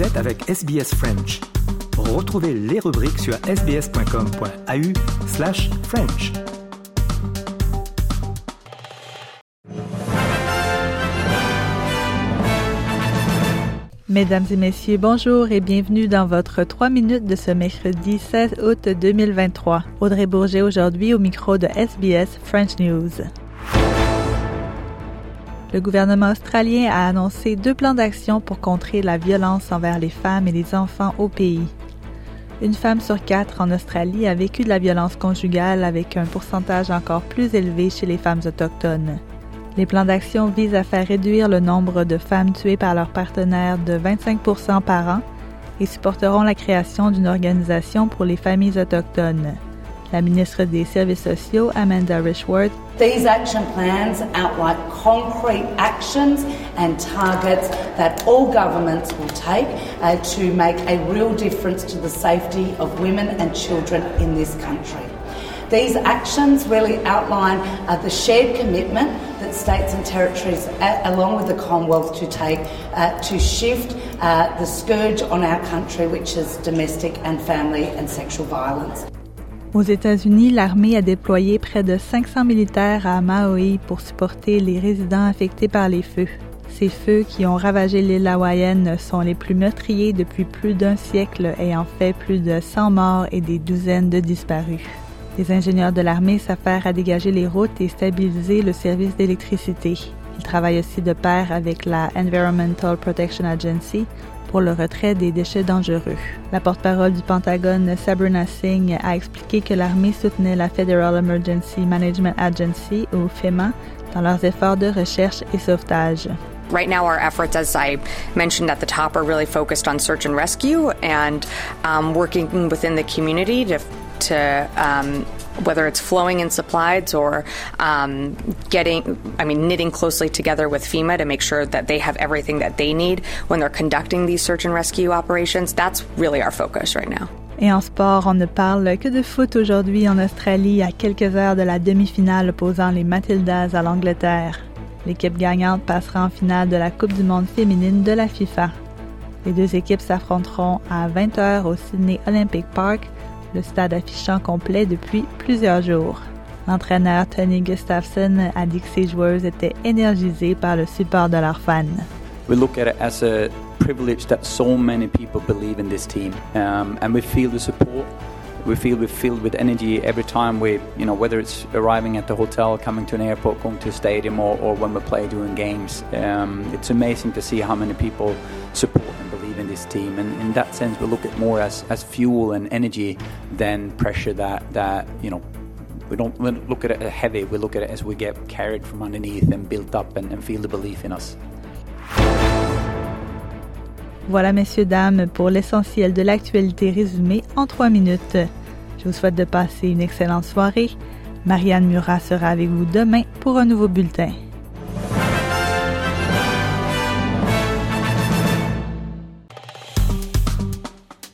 Vous êtes avec SBS French. Retrouvez les rubriques sur sbs.com.au slash French. Mesdames et messieurs, bonjour et bienvenue dans votre 3 minutes de ce mercredi 16 août 2023. Audrey Bourget aujourd'hui au micro de SBS French News. Le gouvernement australien a annoncé deux plans d'action pour contrer la violence envers les femmes et les enfants au pays. Une femme sur quatre en Australie a vécu de la violence conjugale avec un pourcentage encore plus élevé chez les femmes autochtones. Les plans d'action visent à faire réduire le nombre de femmes tuées par leurs partenaires de 25% par an et supporteront la création d'une organisation pour les familles autochtones. La ministre des Services sociaux, Amanda Richworth, These action plans outline concrete actions and targets that all governments will take uh, to make a real difference to the safety of women and children in this country. These actions really outline uh, the shared commitment that states and territories, uh, along with the Commonwealth, to take uh, to shift uh, the scourge on our country, which is domestic and family and sexual violence. Aux États-Unis, l'armée a déployé près de 500 militaires à Maui pour supporter les résidents affectés par les feux. Ces feux qui ont ravagé l'île hawaïenne sont les plus meurtriers depuis plus d'un siècle, ayant fait plus de 100 morts et des douzaines de disparus. Les ingénieurs de l'armée s'affairent à dégager les routes et stabiliser le service d'électricité. Ils travaillent aussi de pair avec la Environmental Protection Agency pour le retrait des déchets dangereux. La porte-parole du Pentagone, Sabrina Singh, a expliqué que l'armée soutenait la Federal Emergency Management Agency, ou FEMA, dans leurs efforts de recherche et sauvetage. Right now, our efforts, as I mentioned at the top, are really focused on search and rescue and um, working within the community to, to um, whether it's flowing in supplies or um, getting, I mean, knitting closely together with FEMA to make sure that they have everything that they need when they're conducting these search and rescue operations. That's really our focus right now. Et en sport, on ne parle que de foot aujourd'hui en Australie à quelques heures de la demi-finale opposant les Matildas à l'Angleterre. L'équipe gagnante passera en finale de la Coupe du monde féminine de la FIFA. Les deux équipes s'affronteront à 20h au Sydney Olympic Park, le stade affichant complet depuis plusieurs jours. L'entraîneur Tony Gustafsson a dit que ses joueurs étaient énergisés par le support de leurs fans. We look at it as a privilege that so many people believe in this team, um, and we feel the support. We feel we're filled with energy every time we, you know, whether it's arriving at the hotel, coming to an airport, going to a stadium, or, or when we play during games. Um, it's amazing to see how many people support and team. And in that sense, we look at more as, fuel and energy than pressure that, that you know, we don't, look at it as heavy. We look at it as we get carried from underneath and built up and, and feel the belief in us. Voilà, messieurs, dames, pour l'essentiel de l'actualité résumée en trois minutes. Je vous souhaite de passer une excellente soirée. Marianne Murat sera avec vous demain pour un nouveau bulletin.